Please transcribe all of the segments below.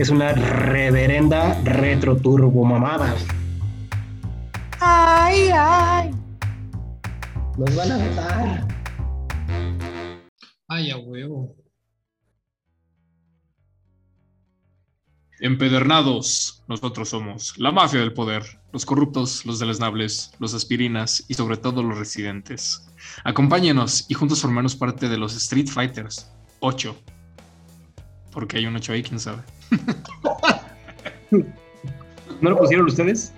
Es una reverenda retro turbo mamada. Ay, ay. Nos van a matar. Ay, a huevo. Empedernados, nosotros somos la mafia del poder, los corruptos, los deleznables, los aspirinas y sobre todo los residentes. Acompáñenos y juntos formemos parte de los Street Fighters 8. Porque hay un 8 ahí, quién sabe. ¿No lo pusieron ustedes?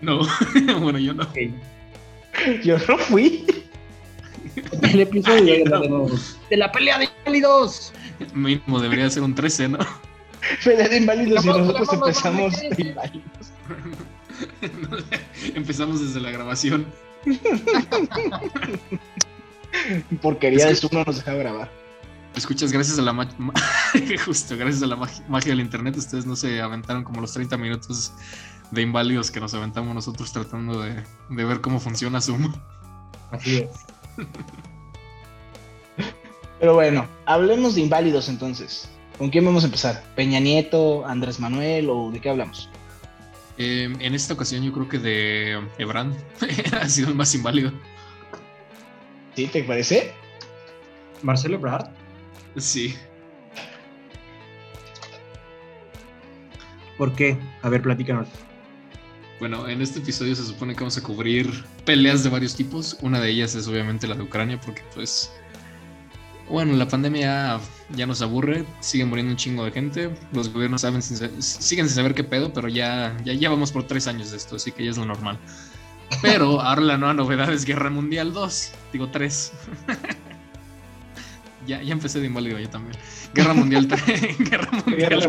No, bueno, yo no. Yo no fui. El episodio de, de la pelea de cálidos. Mínimo debería ser un 13, ¿no? Pelea de inválidos y nosotros empezamos de inválidos. Empezamos desde la grabación. Porquería Es que- de Zoom no nos dejaba grabar. Escuchas, gracias a la ma- ma- justo, gracias a la mag- magia del internet, ustedes no se aventaron como los 30 minutos de inválidos que nos aventamos nosotros tratando de, de ver cómo funciona Zoom. Así es. Pero bueno, hablemos de inválidos entonces. ¿Con quién vamos a empezar? ¿Peña Nieto, Andrés Manuel o de qué hablamos? Eh, en esta ocasión yo creo que de Ebrand ha sido el más inválido. ¿Sí? ¿Te parece? Marcelo Ebrard. Sí. ¿Por qué? A ver, platícanos. Bueno, en este episodio se supone que vamos a cubrir peleas de varios tipos. Una de ellas es obviamente la de Ucrania, porque pues, bueno, la pandemia ya nos aburre, sigue muriendo un chingo de gente, los gobiernos saben sin siguen sin saber qué pedo, pero ya, ya, ya vamos por tres años de esto, así que ya es lo normal. Pero ahora la nueva novedad es Guerra Mundial 2, digo 3. ya, ya empecé de inválido yo también. Guerra Mundial 3. Guerra Mundial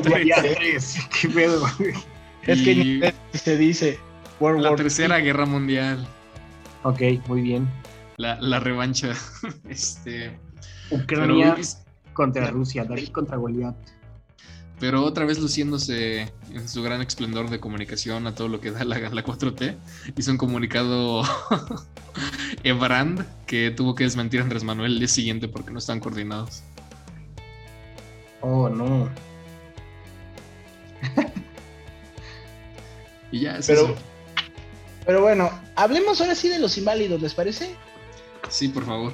3. ¿Qué pedo? Es que Y- se dice World La War tercera guerra mundial, Ok, muy bien. la, la revancha. Este, Ucrania pero, contra Rusia, David contra Goliat. pero otra vez luciéndose en su gran esplendor de comunicación a todo lo que da la, la 4T, hizo un comunicado Ebrand que tuvo que desmentir a Andrés Manuel el día siguiente porque no están coordinados. Oh, no. Y ya, es Pero, eso. pero bueno, hablemos ahora sí de los inválidos, ¿les parece? Sí, por favor.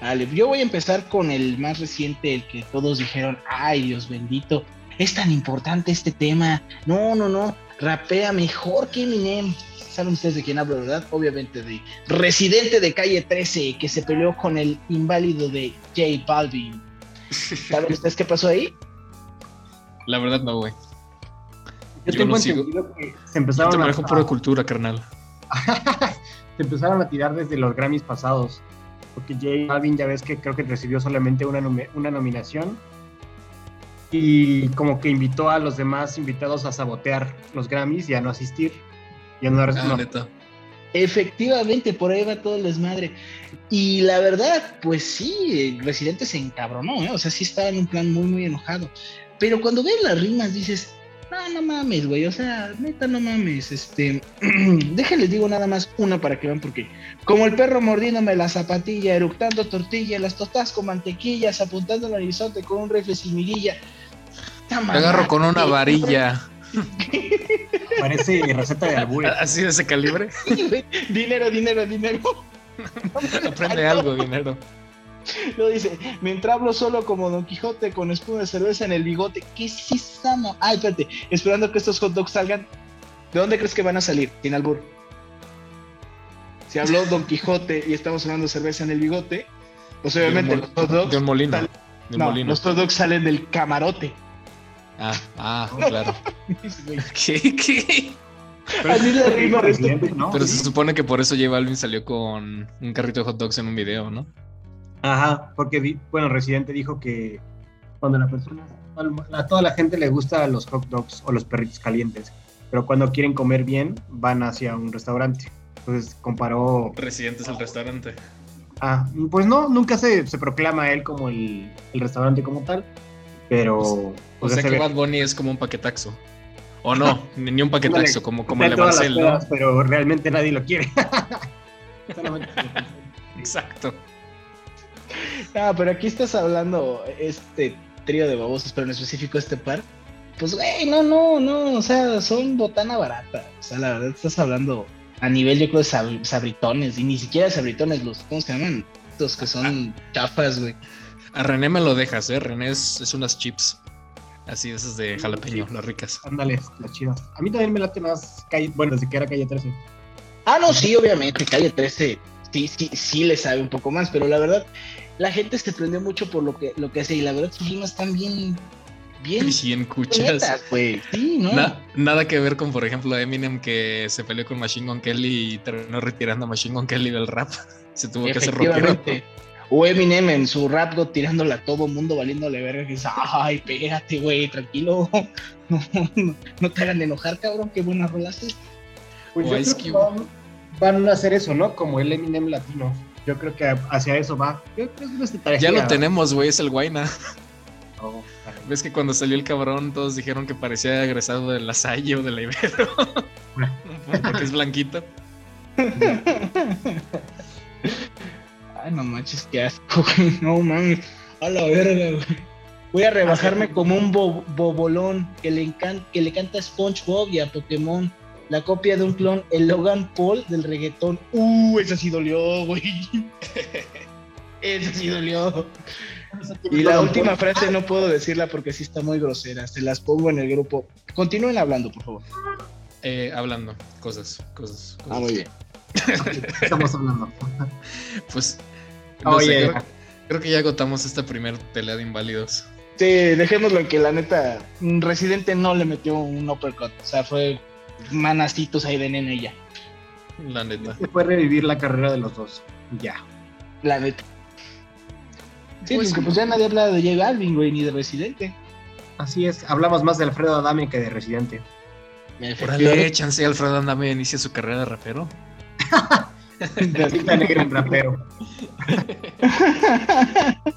Vale, yo voy a empezar con el más reciente, el que todos dijeron, ay Dios bendito, es tan importante este tema. No, no, no, rapea mejor que Eminem. Saben ustedes de quién hablo, ¿verdad? Obviamente de Residente de Calle 13, que se peleó con el inválido de J Balvin. ¿Saben ustedes qué pasó ahí? La verdad no, güey. Yo, Yo tengo sigo. entendido que se Yo empezaron te a, manejo pura cultura, carnal. se empezaron a tirar desde los Grammys pasados. Porque J Balvin ya ves que creo que recibió solamente una, una nominación. Y como que invitó a los demás invitados a sabotear los Grammys y a no asistir. Y a no, Ah, no- neta. Efectivamente, por ahí va todo el desmadre. Y la verdad, pues sí, el Residente se encabronó, ¿eh? o sea, sí estaba en un plan muy, muy enojado. Pero cuando ves las rimas dices, no, no mames, güey, o sea, neta, no mames, este, déjenles digo nada más una para que vean por qué. Como el perro mordiéndome la zapatilla, eructando tortilla, las tostadas con mantequillas, apuntando al horizonte con un rifle sin mirilla. Te agarro con una varilla. parece receta de albures. Así de ese calibre. dinero, dinero, dinero. Aprende algo, dinero. Lo dice, mientras hablo solo como Don Quijote con espuma de cerveza en el bigote. ¿Qué es esa ma- Ay, espérate, esperando que estos hot dogs salgan. ¿De dónde crees que van a salir? Sin albur. Si habló Don Quijote y estamos hablando de cerveza en el bigote, pues obviamente De los un hot dogs. De un molino. De un no, molino. los hot dogs salen del camarote. Ah, ah, claro. ¿Qué? ¿Qué? Así es la rima de Residente, ¿no? Pero se supone que por eso J Balvin salió con un carrito de hot dogs en un video, ¿no? Ajá, porque, bueno, Residente dijo que cuando la persona, a toda la gente le gusta los hot dogs o los perritos calientes. pero cuando quieren comer bien van hacia un restaurante. Entonces comparó... Residentes al restaurante. Ah, pues no, nunca se, se proclama él como el, el restaurante como tal, pero... O pues, sea se que ve- Bad Bunny es como un paquetaxo. O no, ni un paquetaxo, como, como el de Marcel, ¿no? Pero realmente nadie lo quiere. Solamente- Exacto. No, pero aquí estás hablando este trío de babosos, pero en específico este par. Pues, güey, no, no, no, o sea, son botana barata. O sea, la verdad estás hablando a nivel, yo creo, de sab- sabritones, y ni siquiera sabritones, los, ¿cómo se llaman? Los que son chafas, güey. A René me lo dejas, ¿eh? René es, es unas chips. Así, esas de jalapeño, las ricas. Ándale, las chidas. A mí también me late más calle, bueno, desde que era calle 13. Ah, no, sí, obviamente, calle 13, sí, sí, sí le sabe un poco más, pero la verdad, la gente se prendió mucho por lo que, lo que hace, y la verdad, sus rimas están bien, bien Bien cuchas. güey. Sí, ¿no? Na- nada que ver con, por ejemplo, Eminem que se peleó con Machine Gun Kelly y terminó retirando a Machine Gun Kelly del rap. Se tuvo que hacer rockero. O Eminem en su rap God tirándole a todo mundo, valiéndole verga, que dice, ay, espérate, güey, tranquilo. No, no, no te hagan enojar, cabrón, qué buenas rolas. Pues O yo Ice creo que Cube. van, van a hacer eso, ¿no? Como el Eminem latino. Yo creo que hacia eso va. Yo creo que es una estrategia. Ya lo tenemos, güey, es el Guayna. Oh. ¿Ves que cuando salió el cabrón todos dijeron que parecía egresado de la Salle o de la Ibero? Porque es blanquito. Ay, no manches, qué asco, güey. No mames. A la verga, güey. Voy a rebajarme como un bo- bobolón que le, que le canta a SpongeBob y a Pokémon. La copia de un clon, el Logan Paul del reggaetón. Uh, esa sí dolió, güey. Esa sí dolió. Y la última frase no puedo decirla porque sí está muy grosera. Se las pongo en el grupo. Continúen hablando, por favor. Eh, hablando, cosas, cosas. cosas. Ah, muy bien. Estamos hablando. Pues, no sé, Oye, creo, creo que ya agotamos esta primer pelea de inválidos. Sí, dejémoslo en que la neta, mm, Residente no le metió un uppercut. O sea, fue manacitos ahí de nene y ya. La neta. se puede revivir la carrera de los dos. Ya. La neta. Sí, Pues- porque pues ya nadie habla de J Balvin, güey, ni de Residente. Así es. Hablamos más de Alfredo Adame que de Residente. Órale, chance Alfredo Andame inicia su carrera de rapero. Cinta negra en rapero.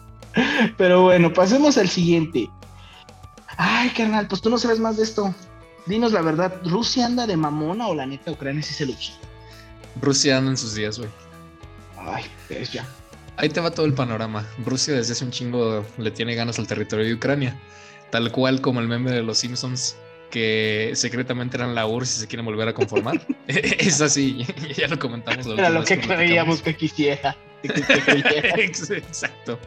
Pero bueno, pasemos al siguiente. Ay, carnal, pues tú no sabes más de esto. Dinos la verdad, ¿Rusia anda de mamona o la neta Ucrania sí se lucha? Rusia anda en sus días, güey. Ay, pues ya. Ahí te va todo el panorama. Rusia desde hace un chingo le tiene ganas al territorio de Ucrania. Tal cual como el meme de los Simpsons, que secretamente eran la URSS y se quieren volver a conformar. es así, ya lo comentamos. Era lo que creíamos que quisiera. que- Exacto.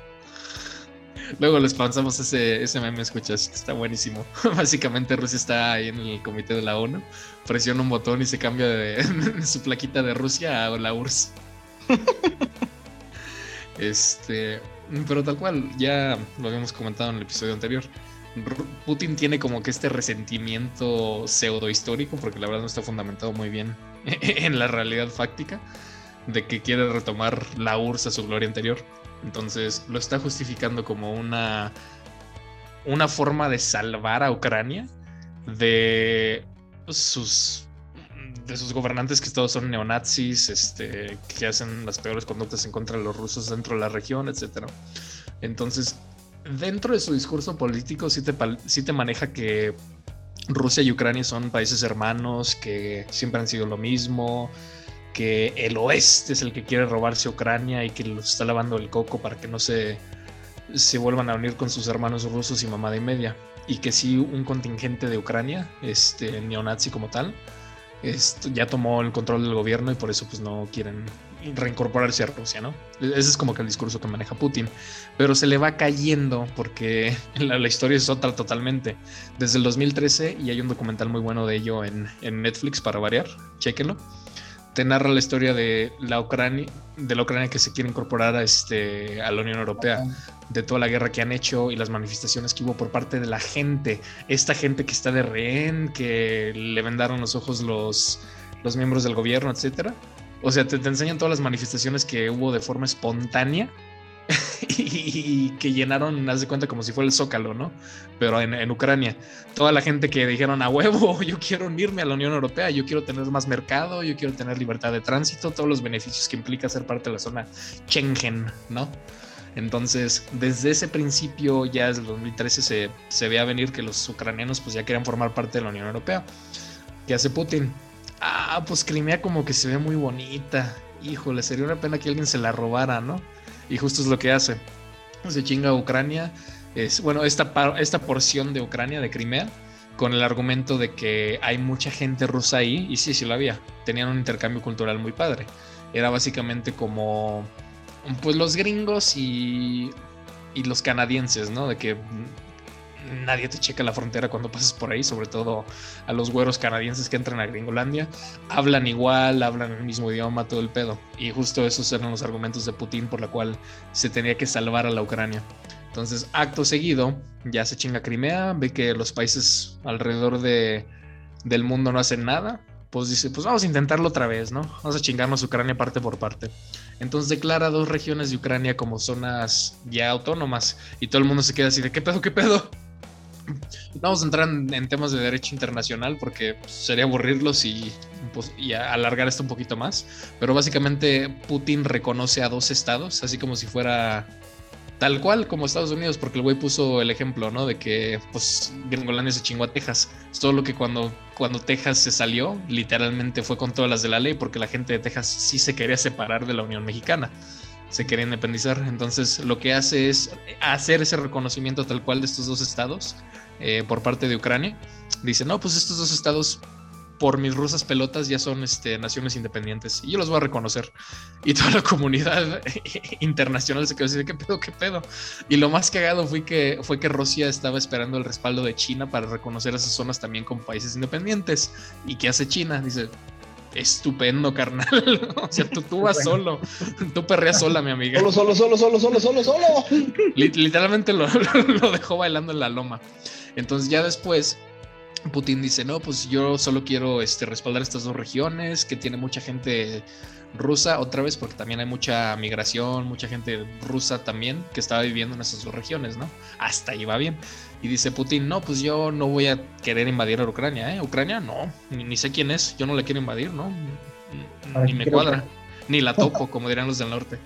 Luego les pasamos ese, ese meme, escuchas, está buenísimo. Básicamente Rusia está ahí en el comité de la ONU, presiona un botón y se cambia de su plaquita de Rusia a la URSS. Este, pero tal cual, ya lo habíamos comentado en el episodio anterior. Putin tiene como que este resentimiento pseudo histórico, porque la verdad no está fundamentado muy bien en la realidad fáctica, de que quiere retomar la URSS a su gloria anterior. Entonces lo está justificando como una, una forma de salvar a Ucrania de sus, de sus gobernantes que todos son neonazis, este, que hacen las peores conductas en contra de los rusos dentro de la región, etc. Entonces, dentro de su discurso político sí te, sí te maneja que Rusia y Ucrania son países hermanos, que siempre han sido lo mismo, que el oeste es el que quiere robarse Ucrania y que los está lavando el coco para que no se, se vuelvan a unir con sus hermanos rusos y mamada y media. Y que sí, un contingente de Ucrania, este neonazi como tal, esto ya tomó el control del gobierno y por eso pues no quieren reincorporarse a Rusia, ¿no? Ese es como que el discurso que maneja Putin. Pero se le va cayendo porque la, la historia es otra totalmente. Desde el 2013, y hay un documental muy bueno de ello en, en Netflix para variar, chéquenlo te narra la historia de la Ucrania, de la Ucrania que se quiere incorporar a, este, a la Unión Europea, de toda la guerra que han hecho y las manifestaciones que hubo por parte de la gente, esta gente que está de rehén, que le vendaron los ojos los, los miembros del gobierno, etcétera. O sea, te, enseñan todas las manifestaciones que hubo de forma espontánea y que llenaron, haz de cuenta, como si fuera el Zócalo, ¿no? Pero en, Ucrania. Toda la gente que dijeron, a huevo, yo quiero unirme a la Unión Europea, yo quiero tener más mercado, yo quiero tener libertad de tránsito, todos los beneficios que implica ser parte de la zona Schengen, ¿no? Entonces, desde ese principio, ya desde el 2013, se, se ve a venir que los ucranianos pues ya querían formar parte de la Unión Europea. ¿Qué hace Putin? Ah, pues Crimea como que se ve muy bonita. Híjole, sería una pena que alguien se la robara, ¿no? Y justo es lo que hace. Se chinga Ucrania. Es, bueno, esta, esta porción de Ucrania, de Crimea, con el argumento de que hay mucha gente rusa ahí. Y sí, sí lo había. Tenían un intercambio cultural muy padre. Era básicamente como pues los gringos y, y los canadienses, ¿no? De que nadie te checa la frontera cuando pasas por ahí, sobre todo a los güeros canadienses que entran a Gringolandia. Hablan igual, hablan el mismo idioma, todo el pedo. Y justo esos eran los argumentos de Putin por la cual se tenía que salvar a la Ucrania. Entonces, acto seguido, ya se chinga Crimea, ve que los países alrededor de, del mundo no hacen nada, pues dice, pues vamos a intentarlo otra vez, ¿no? Vamos a chingarnos Ucrania parte por parte. Entonces declara dos regiones de Ucrania como zonas ya autónomas y todo el mundo se queda así de, ¿qué pedo, qué pedo? Vamos a entrar en, temas de derecho internacional porque sería aburrirlos y, pues, alargar esto un poquito más. Pero básicamente Putin reconoce a dos estados, así como si fuera tal cual como Estados Unidos, porque el güey puso el ejemplo, ¿no? De que pues Gringolandia se chingó a Texas. Solo que cuando, cuando Texas se salió, literalmente fue con todas las de la ley, porque la gente de Texas sí se quería separar de la Unión Mexicana se quería independizar. Entonces lo que hace es hacer ese reconocimiento tal cual de estos dos estados eh, por parte de Ucrania. Dice, no, pues estos dos estados por mis rusas pelotas ya son este, naciones independientes y yo los voy a reconocer. Y toda la comunidad internacional se quedó así qué pedo, qué pedo. Y lo más cagado fue que, fue que Rusia estaba esperando el respaldo de China para reconocer esas zonas también como países independientes. ¿Y qué hace China? Dice, estupendo, carnal. o sea, tú, tú vas solo. Tú perreas sola, mi amiga. Solo, solo, solo, solo, solo, solo, solo. Literalmente lo, lo dejó bailando en la loma. Entonces ya después Putin dice, no, pues yo solo quiero este, respaldar estas dos regiones, que tiene mucha gente rusa, otra vez, porque también hay mucha migración, mucha gente rusa también que estaba viviendo en esas dos regiones, ¿no? Hasta ahí va bien. Y dice Putin, no, pues yo no voy a querer invadir a Ucrania, ¿eh? Ucrania, no, ni, sé quién es, yo no la quiero invadir, ¿no? Ni me cuadra, ni la topo, como dirán los del norte.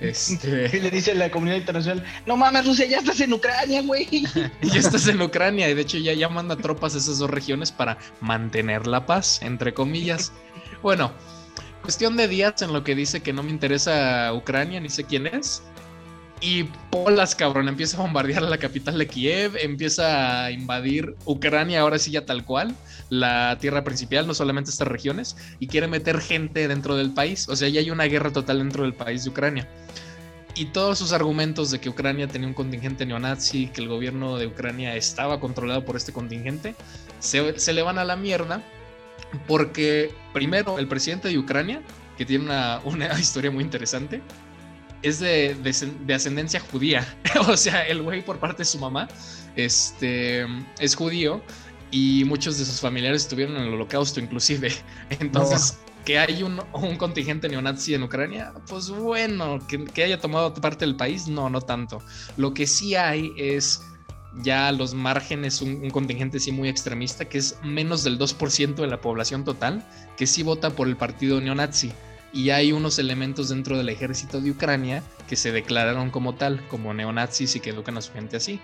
Este... Y le dice la comunidad internacional, no mames, Rusia, ya estás en Ucrania, güey. ya estás en Ucrania y de hecho ya, ya manda tropas a esas dos regiones para mantener la paz, entre comillas. Bueno, cuestión de días en lo que dice que no me interesa Ucrania, ni sé quién es. Y Polas, cabrón, empieza a bombardear la capital de Kiev, empieza a invadir Ucrania, ahora sí ya tal cual, la tierra principal, no solamente estas regiones, y quiere meter gente dentro del país. O sea, ya hay una guerra total dentro del país de Ucrania. Y todos sus argumentos de que Ucrania tenía un contingente neonazi, que el gobierno de Ucrania estaba controlado por este contingente, se, se le van a la mierda, porque primero el presidente de Ucrania, que tiene una, una historia muy interesante, es de, de, ascendencia judía. o sea, el güey por parte de su mamá este, es judío y muchos de sus familiares estuvieron en el holocausto inclusive. Entonces, que hay un, un, contingente neonazi en Ucrania, pues bueno, que, que, haya tomado parte del país, no, no tanto. Lo que sí hay es ya los márgenes, un, un contingente sí muy extremista, que es menos del 2% de la población total, que sí vota por el partido neonazi y hay unos elementos dentro del ejército de Ucrania que se declararon como tal, como neonazis y que educan a su gente así.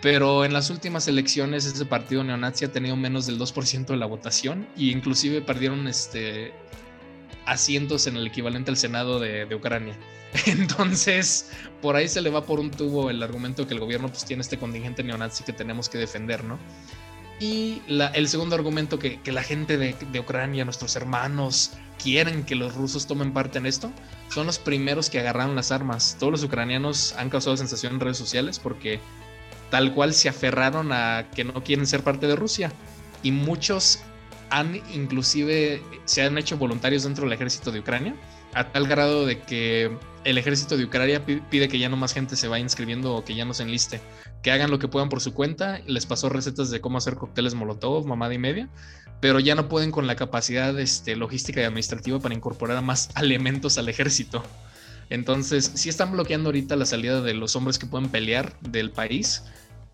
Pero en las últimas elecciones ese partido neonazi ha tenido menos del 2% de la votación e inclusive perdieron este, asientos en el equivalente al Senado de, de, Ucrania. Entonces, por ahí se le va por un tubo el argumento que el gobierno pues tiene este contingente neonazi que tenemos que defender, ¿no? Y el segundo argumento que, que la gente de, de, Ucrania, nuestros hermanos, quieren que los rusos tomen parte en esto, son los primeros que agarraron las armas. Todos los ucranianos han causado sensación en redes sociales porque tal cual se aferraron a que no quieren ser parte de Rusia. Y muchos han inclusive se han hecho voluntarios dentro del ejército de Ucrania, a tal grado de que el ejército de Ucrania pide que ya no más gente se vaya inscribiendo o que ya no se enliste que hagan lo que puedan por su cuenta. Les pasó recetas de cómo hacer cócteles molotov, mamada y media, pero ya no pueden con la capacidad este, logística y administrativa para incorporar más elementos al ejército. Entonces, sí están bloqueando ahorita la salida de los hombres que pueden pelear del país,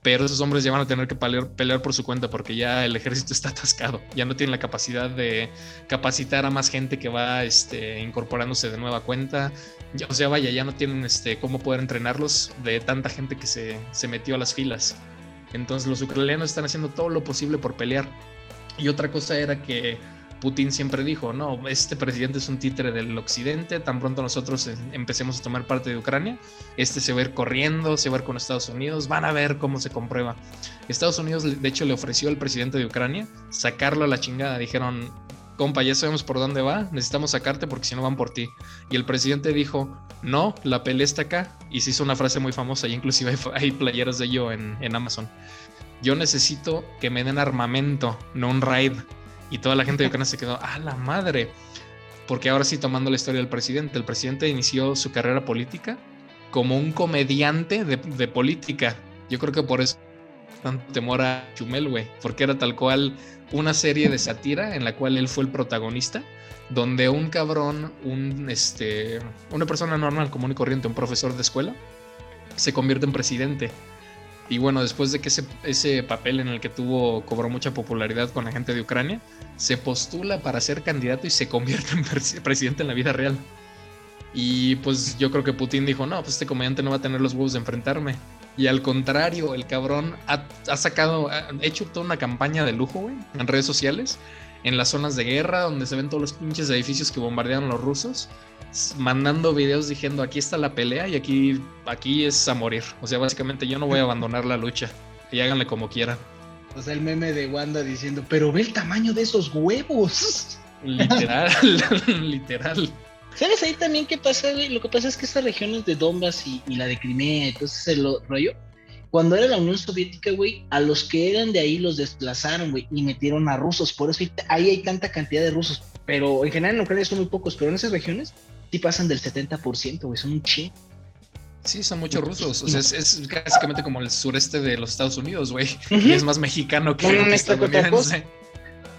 pero esos hombres ya van a tener que pelear, por su cuenta porque ya el ejército está atascado, ya no tienen la capacidad de capacitar a más gente que va este, incorporándose de nueva cuenta, ya, o sea, vaya, ya no tienen este, cómo poder entrenarlos de tanta gente que se, se metió a las filas. Entonces los ucranianos están haciendo todo lo posible por pelear. Y otra cosa era que Putin siempre dijo, no, este presidente es un títere del occidente, tan pronto nosotros empecemos a tomar parte de Ucrania, este se va a ir corriendo, se va a ir con Estados Unidos, van a ver cómo se comprueba. Estados Unidos, de hecho, le ofreció al presidente de Ucrania sacarlo a la chingada, dijeron, compa, ya sabemos por dónde va, necesitamos sacarte porque si no van por ti. Y el presidente dijo, no, la pelea está acá, y se hizo una frase muy famosa, y inclusive hay, playeras de ello en, en Amazon. Yo necesito que me den armamento, no un raid. Y toda la gente de Ucrania se quedó, ¡ah, la madre! Porque ahora sí, tomando la historia del presidente, el presidente inició su carrera política como un comediante de, política. Yo creo que por eso tanto temor a Chumel, güey, porque era tal cual una serie de sátira en la cual él fue el protagonista, donde un cabrón, un este, una persona normal, común y corriente, un profesor de escuela, se convierte en presidente y bueno, después de que ese, papel en el que tuvo cobró mucha popularidad con la gente de Ucrania, se postula para ser candidato y se convierte en presidente en la vida real. Y pues yo creo que Putin dijo, no, pues este comediante no va a tener los huevos de enfrentarme. Y al contrario, el cabrón ha, ha sacado, ha hecho toda una campaña de lujo, güey, en redes sociales, en las zonas de guerra, donde se ven todos los pinches edificios que bombardearon los rusos mandando videos diciendo aquí está la pelea y aquí, aquí es a morir. O sea, básicamente yo no voy a abandonar la lucha. Y háganle como quieran. O sea, el meme de Wanda diciendo, pero ve el tamaño de esos huevos. Literal, literal. ¿Sabes ahí también qué pasa, Lo que pasa es que estas regiones de Donbass y, la de Crimea, entonces el rollo, cuando era la Unión Soviética, güey, a los que eran de ahí los desplazaron, güey, y metieron a rusos. Por eso ahí hay tanta cantidad de rusos. Pero en general en Ucrania son muy pocos, pero en esas regiones sí pasan del 70%, güey, son un chi. Sí, son muchos rusos. O sea, es, básicamente como el sureste de los Estados Unidos, güey. Y es más mexicano que, no, estadounidense.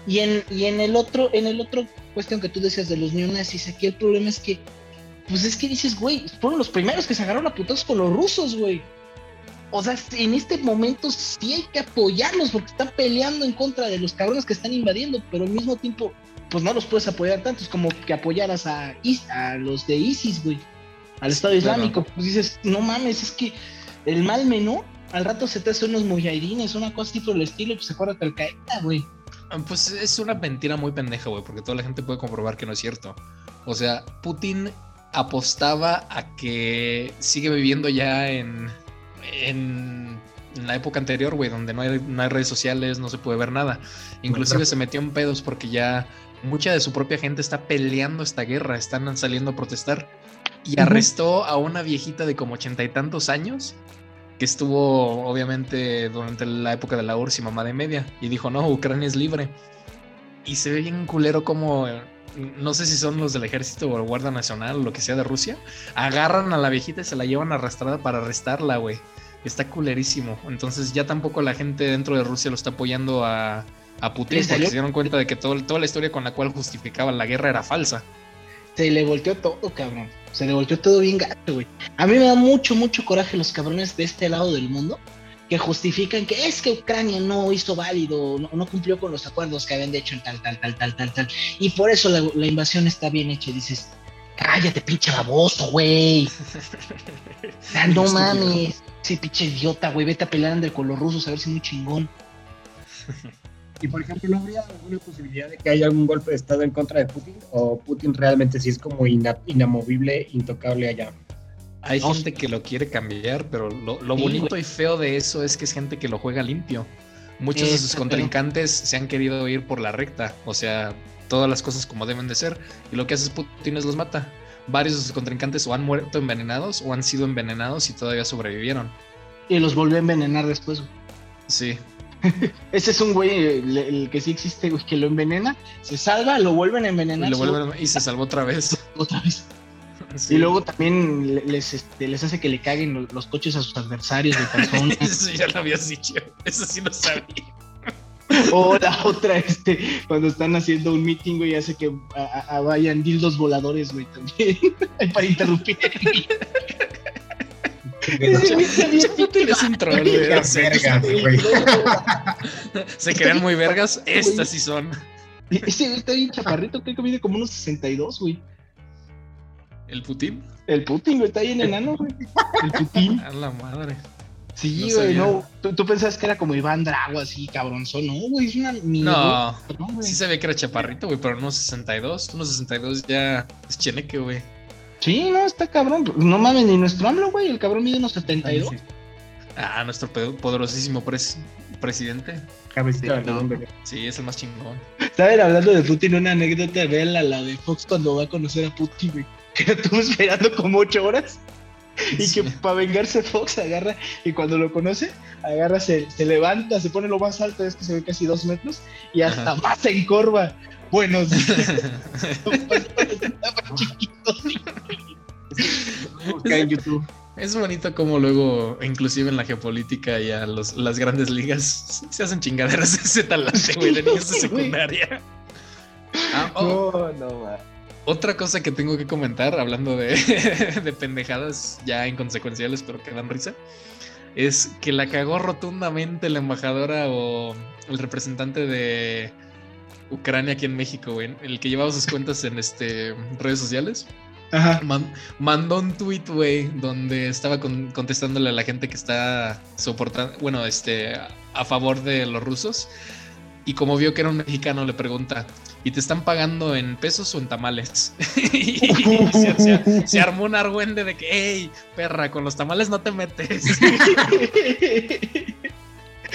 Y en, y en el otro, en el otro cuestión que tú decías de los neonazis, aquí el problema es que, pues es que dices, güey, fueron los primeros que se agarraron a putazos con los rusos, güey. O sea, en este momento sí hay que apoyarlos porque están peleando en contra de los cabrones que están invadiendo, pero al mismo tiempo pues no los puedes apoyar tanto, es como que apoyaras a, a los de ISIS, güey, al Estado Islámico. Pues dices, no mames, es que el mal menor, al rato se te hace unos mujahidines, una cosa así por el estilo, pues se acuerda que Al güey. Ah, pues es una mentira muy pendeja, güey, porque toda la gente puede comprobar que no es cierto. O sea, Putin apostaba a que sigue viviendo ya en, en la época anterior, güey, donde no hay, no hay redes sociales, no se puede ver nada. Inclusive se metió en pedos porque ya mucha de su propia gente está peleando esta guerra, están saliendo a protestar. Y arrestó a una viejita de como ochenta y tantos años, que estuvo obviamente durante la época de la URSS y mamá de media, y dijo, no, Ucrania es libre. Y se ve bien culero como, no sé si son los del ejército o el Guardia Nacional o lo que sea de Rusia, agarran a la viejita y se la llevan arrastrada para arrestarla, güey. Está culerísimo. Entonces ya tampoco la gente dentro de Rusia lo está apoyando a, a Putin porque se dieron cuenta de que todo, toda la historia con la cual justificaban la guerra era falsa. Se le volteó todo, cabrón. Se le volteó todo bien gato, güey. A mí me da mucho, mucho coraje los cabrones de este lado del mundo que justifican que es que Ucrania no hizo válido, no, cumplió con los acuerdos que habían hecho en tal, tal, tal, tal, tal, tal. Y por eso la, invasión está bien hecha. dices, cállate, pinche baboso, güey. no mames. Sí, pinche idiota, güey. Vete a pelear con los rusos a ver si es muy chingón. Y por ejemplo, ¿no habría alguna posibilidad de que haya algún golpe de Estado en contra de Putin? ¿O Putin realmente sí es como inamovible, intocable allá? Hay gente que lo quiere cambiar, pero lo, bonito y feo de eso es que es gente que lo juega limpio. Muchos de sus contrincantes se han querido ir por la recta, o sea, todas las cosas como deben de ser. Y lo que hace Putin es los mata. Varios de sus contrincantes o han muerto envenenados o han sido envenenados y todavía sobrevivieron. Y los volvió a envenenar después. Sí, Ese es un güey, el, que sí existe, güey, que lo envenena, se salva, lo vuelven a envenenar. Y, se salvó otra vez. Otra vez. Y luego también les, este, les hace que le caguen los, coches a sus adversarios de Eso ya lo habías dicho. Eso sí lo sabía. O la otra, este, cuando están haciendo un meeting, güey, hace que a- a- vayan dildos voladores, güey, también. para interrumpir. Se crean muy vergas. Estas sí son. Ese güey está bien chaparrito, creo que mide como unos 62, güey. ¿El Putin? El Putin, güey, está bien enano, güey. El Putin. A la madre. Sí, No güey, no. ¿Tú, tú pensabas que era como Iván Drago, así, cabronzón. No, güey, es una. mi- No, no, güey. sí se ve que era chaparrito, güey, pero unos 62. Unos 62 ya es cheneque, güey. Sí, no, está cabrón. No mames, ni nuestro AMLO, güey. El cabrón mide unos 72. Ah, nuestro poderosísimo pres- presidente. Cabecita hombre. Sí, es el más chingón. Saben, hablando de Putin, una anécdota de la, la de Fox cuando va a conocer a Putin, güey. Que lo estuvo esperando como ocho horas. Y que para vengarse Fox agarra y cuando lo conoce, agarra, se, se levanta, se pone lo más alto, es que se ve casi dos metros, y hasta Ajá. más se encorva. Buenos en YouTube. Es bonito como luego, inclusive en la geopolítica y a los, las grandes ligas, se hacen chingaderas de ese talante, güey, de niños de secundaria. Ah, oh, No, no, ma. Otra cosa que tengo que comentar, hablando de, de pendejadas ya inconsecuenciales, pero que dan risa, es que la cagó rotundamente la embajadora o el representante de Ucrania aquí en México, güey, el que llevaba sus cuentas en este redes sociales. Ajá. Man- mandó un tweet, güey, donde estaba con- contestándole a la gente que está soportando, bueno, este, a- a favor de los rusos. Y como vio que era un mexicano, le pregunta, ¿y te están pagando en pesos o en tamales? y se, se- se armó un argüende de que, hey, perra, con los tamales no te metes.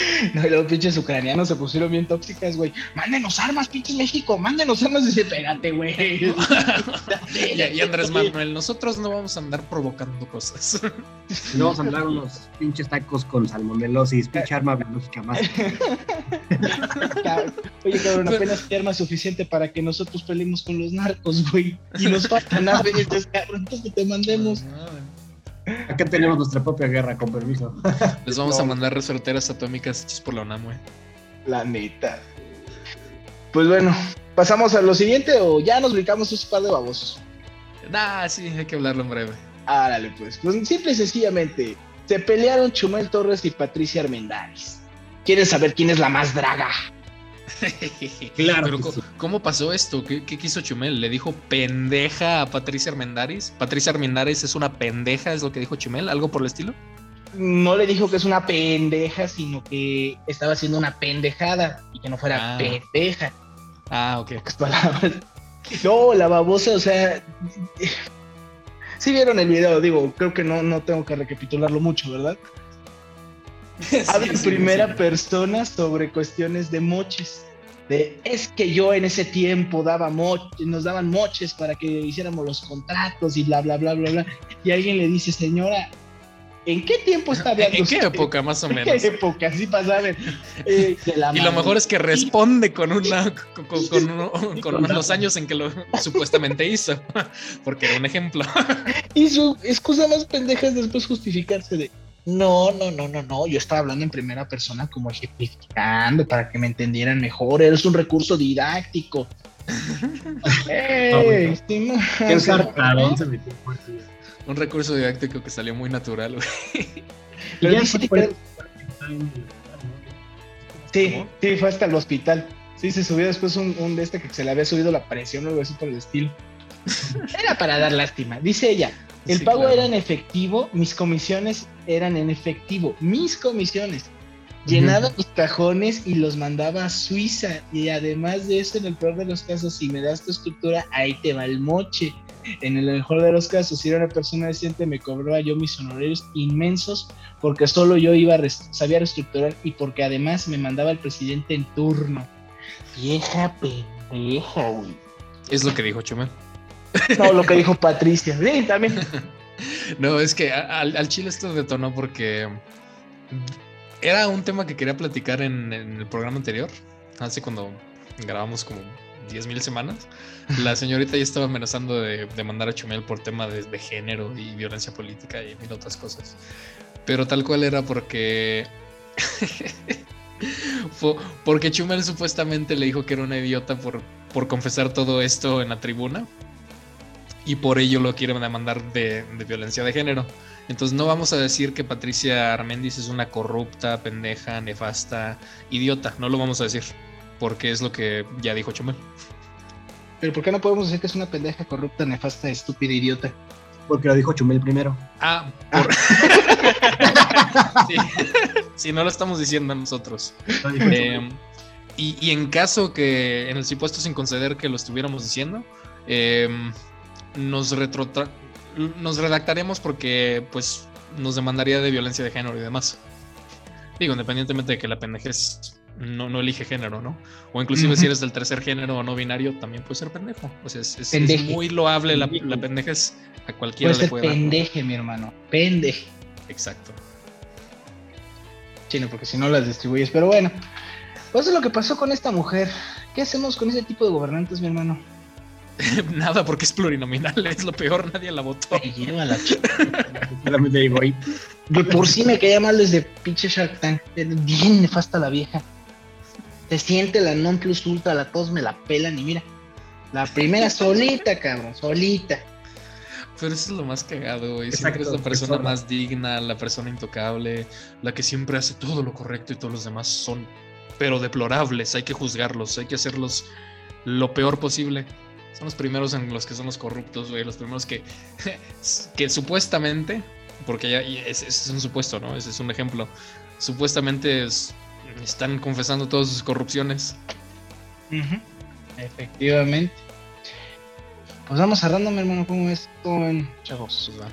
No, y los pinches ucranianos se pusieron bien tóxicas, güey. Mándenos armas, pinches México, mándenos armas. Dice, pégate, güey. y, y Andrés Manuel, nosotros no vamos a andar provocando cosas. Y vamos a andar unos pinches tacos con salmonelosis, pinche arma biológica más. Oye, cabrón, apenas hay arma suficiente para que nosotros peleemos con los narcos, güey. Y nos faltan cabrón, entonces que te mandemos. Acá tenemos nuestra propia guerra, con permiso. Les vamos a mandar resorteras atómicas hechas por la UNAM, güey. La neta. Pues bueno, ¿pasamos a lo siguiente o ya nos brincamos un par de babosos? Nah, sí, hay que hablarlo en breve. Árale, pues. Pues simple y sencillamente, se pelearon Chumel Torres y Patricia Armendáriz. ¿Quieren saber quién es la más draga? Claro Pero sí. ¿cómo pasó esto? ¿Qué, qué quiso Chumel? ¿Le dijo pendeja a Patricia Armendáriz? ¿Patricia Armendáriz es una pendeja? ¿Es lo que dijo Chumel? ¿Algo por el estilo? No le dijo que es una pendeja, sino que estaba haciendo una pendejada y que no fuera Ah. pendeja. Ah, ok. pocas palabras. No, la babosa, o sea. Sí vieron el video, digo, creo que no, no tengo que recapitularlo mucho, ¿verdad? Habla en Sí, sí, primera sí. persona sobre cuestiones de moches. De, es que yo en ese tiempo daba moches, nos daban moches para que hiciéramos los contratos y bla, bla, bla, bla, bla. Y alguien le dice, señora, ¿en qué tiempo está hablando ¿En qué usted? época, más o ¿En menos? qué época? Sí pasaban. Eh, Y lo mano. mejor es que responde con una con, con- con uno- con los años en que lo supuestamente hizo. Porque era un ejemplo. Y su excusa más pendeja es después justificarse de no, no, no, no, no. Yo estaba hablando en primera persona como ejemplificando para que me entendieran mejor. Eres un recurso didáctico. Ey, sí, no. Qué sartadón se metió fuerte. Un recurso didáctico que salió muy natural, güey. Ya fue- Sí, sí, fue hasta el hospital. Sí, se subió después un, un de este que se le había subido la presión o algo así por el estilo. Era para dar lástima. Dice ella, el Sí, pago claro. era en efectivo, mis comisiones eran en efectivo, mis comisiones. Llenaba mis cajones y los mandaba a Suiza. Y además de eso, en el peor de los casos, si me das tu estructura, ahí te va el moche. En el mejor de los casos, si era una persona decente, me cobraba yo mis honorarios inmensos porque solo yo iba a res- sabía reestructurar y porque además me mandaba el presidente en turno. Vieja pendeja, güey. Es lo que dijo Chumel. No, lo que dijo Patricia. Sí, también. No, es que al, al chile esto detonó porque era un tema que quería platicar en, en el programa anterior, hace cuando grabamos como 10.000 semanas. La señorita ya estaba amenazando de demandar a Chumel por tema de, de género y violencia política y mil otras cosas. Pero tal cual era porque porque Chumel supuestamente le dijo que era una idiota por, por confesar todo esto en la tribuna y por ello lo quieren demandar de, de violencia de género. Entonces no vamos a decir que Patricia Armendis es una corrupta, pendeja, nefasta, idiota. No lo vamos a decir porque es lo que ya dijo Chumel. Pero ¿por qué no podemos decir que es una pendeja, corrupta, nefasta, estúpida, idiota? Porque lo dijo Chumel primero. Ah, por... sí. sí, no lo estamos diciendo nosotros. Eh, y, y en caso que, en el supuesto sin conceder que lo estuviéramos diciendo, eh, nos, retrotra- nos redactaremos porque pues nos demandaría de violencia de género y demás. Digo, independientemente de que la pendejez no, no elige género, ¿no? O inclusive si eres del tercer género o no binario, también puede ser pendejo. O sea, es, es- muy loable la, la pendejez. A cualquiera Puede le ser puede dar. pendeje, mi hermano. Pendeje. Exacto. Chino, porque si no las distribuyes. Pero bueno, pues es lo que pasó con esta mujer. ¿Qué hacemos con ese tipo de gobernantes, mi hermano? Nada, porque es plurinominal, es lo peor, nadie la votó. Solamente digo ahí. De por sí me caía mal desde pinche Shark Tank. Bien nefasta la vieja. Se siente la non plus ultra, la tos me la pelan y mira. La primera solita, cabrón, solita. Pero eso es lo más cagado, güey. Siempre es la persona persona. más digna, la persona intocable, la que siempre hace todo lo correcto y todos los demás son, pero deplorables. Hay que juzgarlos, hay que hacerlos lo peor posible. Son los primeros en los que son los corruptos, güey. Los primeros que, que supuestamente, porque ya ese, es un supuesto, ¿no? Ese es un ejemplo. Supuestamente es- están confesando todas sus corrupciones. Efectivamente. Pues vamos cerrando, mi hermano. ¿Cómo es? ¿Cómo ven, chavos? Pues.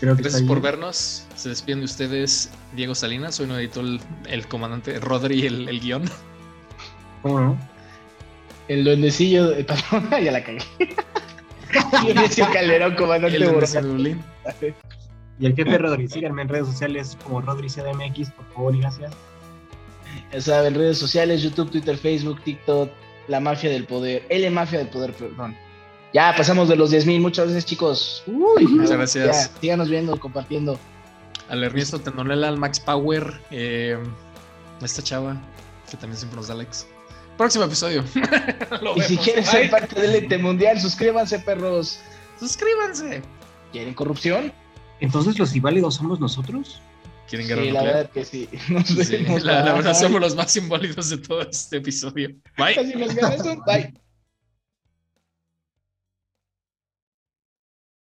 Creo que Gracias por bien. vernos. Se despiden de ustedes Diego Salinas. Hoy no editó el, el comandante Rodri el, el guion. ¿Cómo no? El duendecillo de perdón, ya la cagué. El duendecillo Calderón, comandante de. Y el jefe Rodri, síganme en redes sociales como Rodri CDMX, por favor, y gracias. Ya saben, redes sociales, YouTube, Twitter, Facebook, TikTok, la mafia del poder, L mafia del poder, perdón. Ya pasamos de los 10.000 muchas gracias chicos. Uy, Muchas gracias. Ya, síganos viendo, compartiendo. Al Ernesto Tenolela, al Max Power. eh, a esta chava que también siempre nos da likes. Próximo episodio. Lo Y si quieren ser parte del ente mundial, suscríbanse, perros. Suscríbanse. ¿Quieren corrupción? Entonces, ¿los inválidos somos nosotros? ¿Quieren Sí, guerra la nuclear? verdad que sí. Nos Sí, vemos. la, la verdad somos los más inválidos de todo este episodio. Bye. Bye.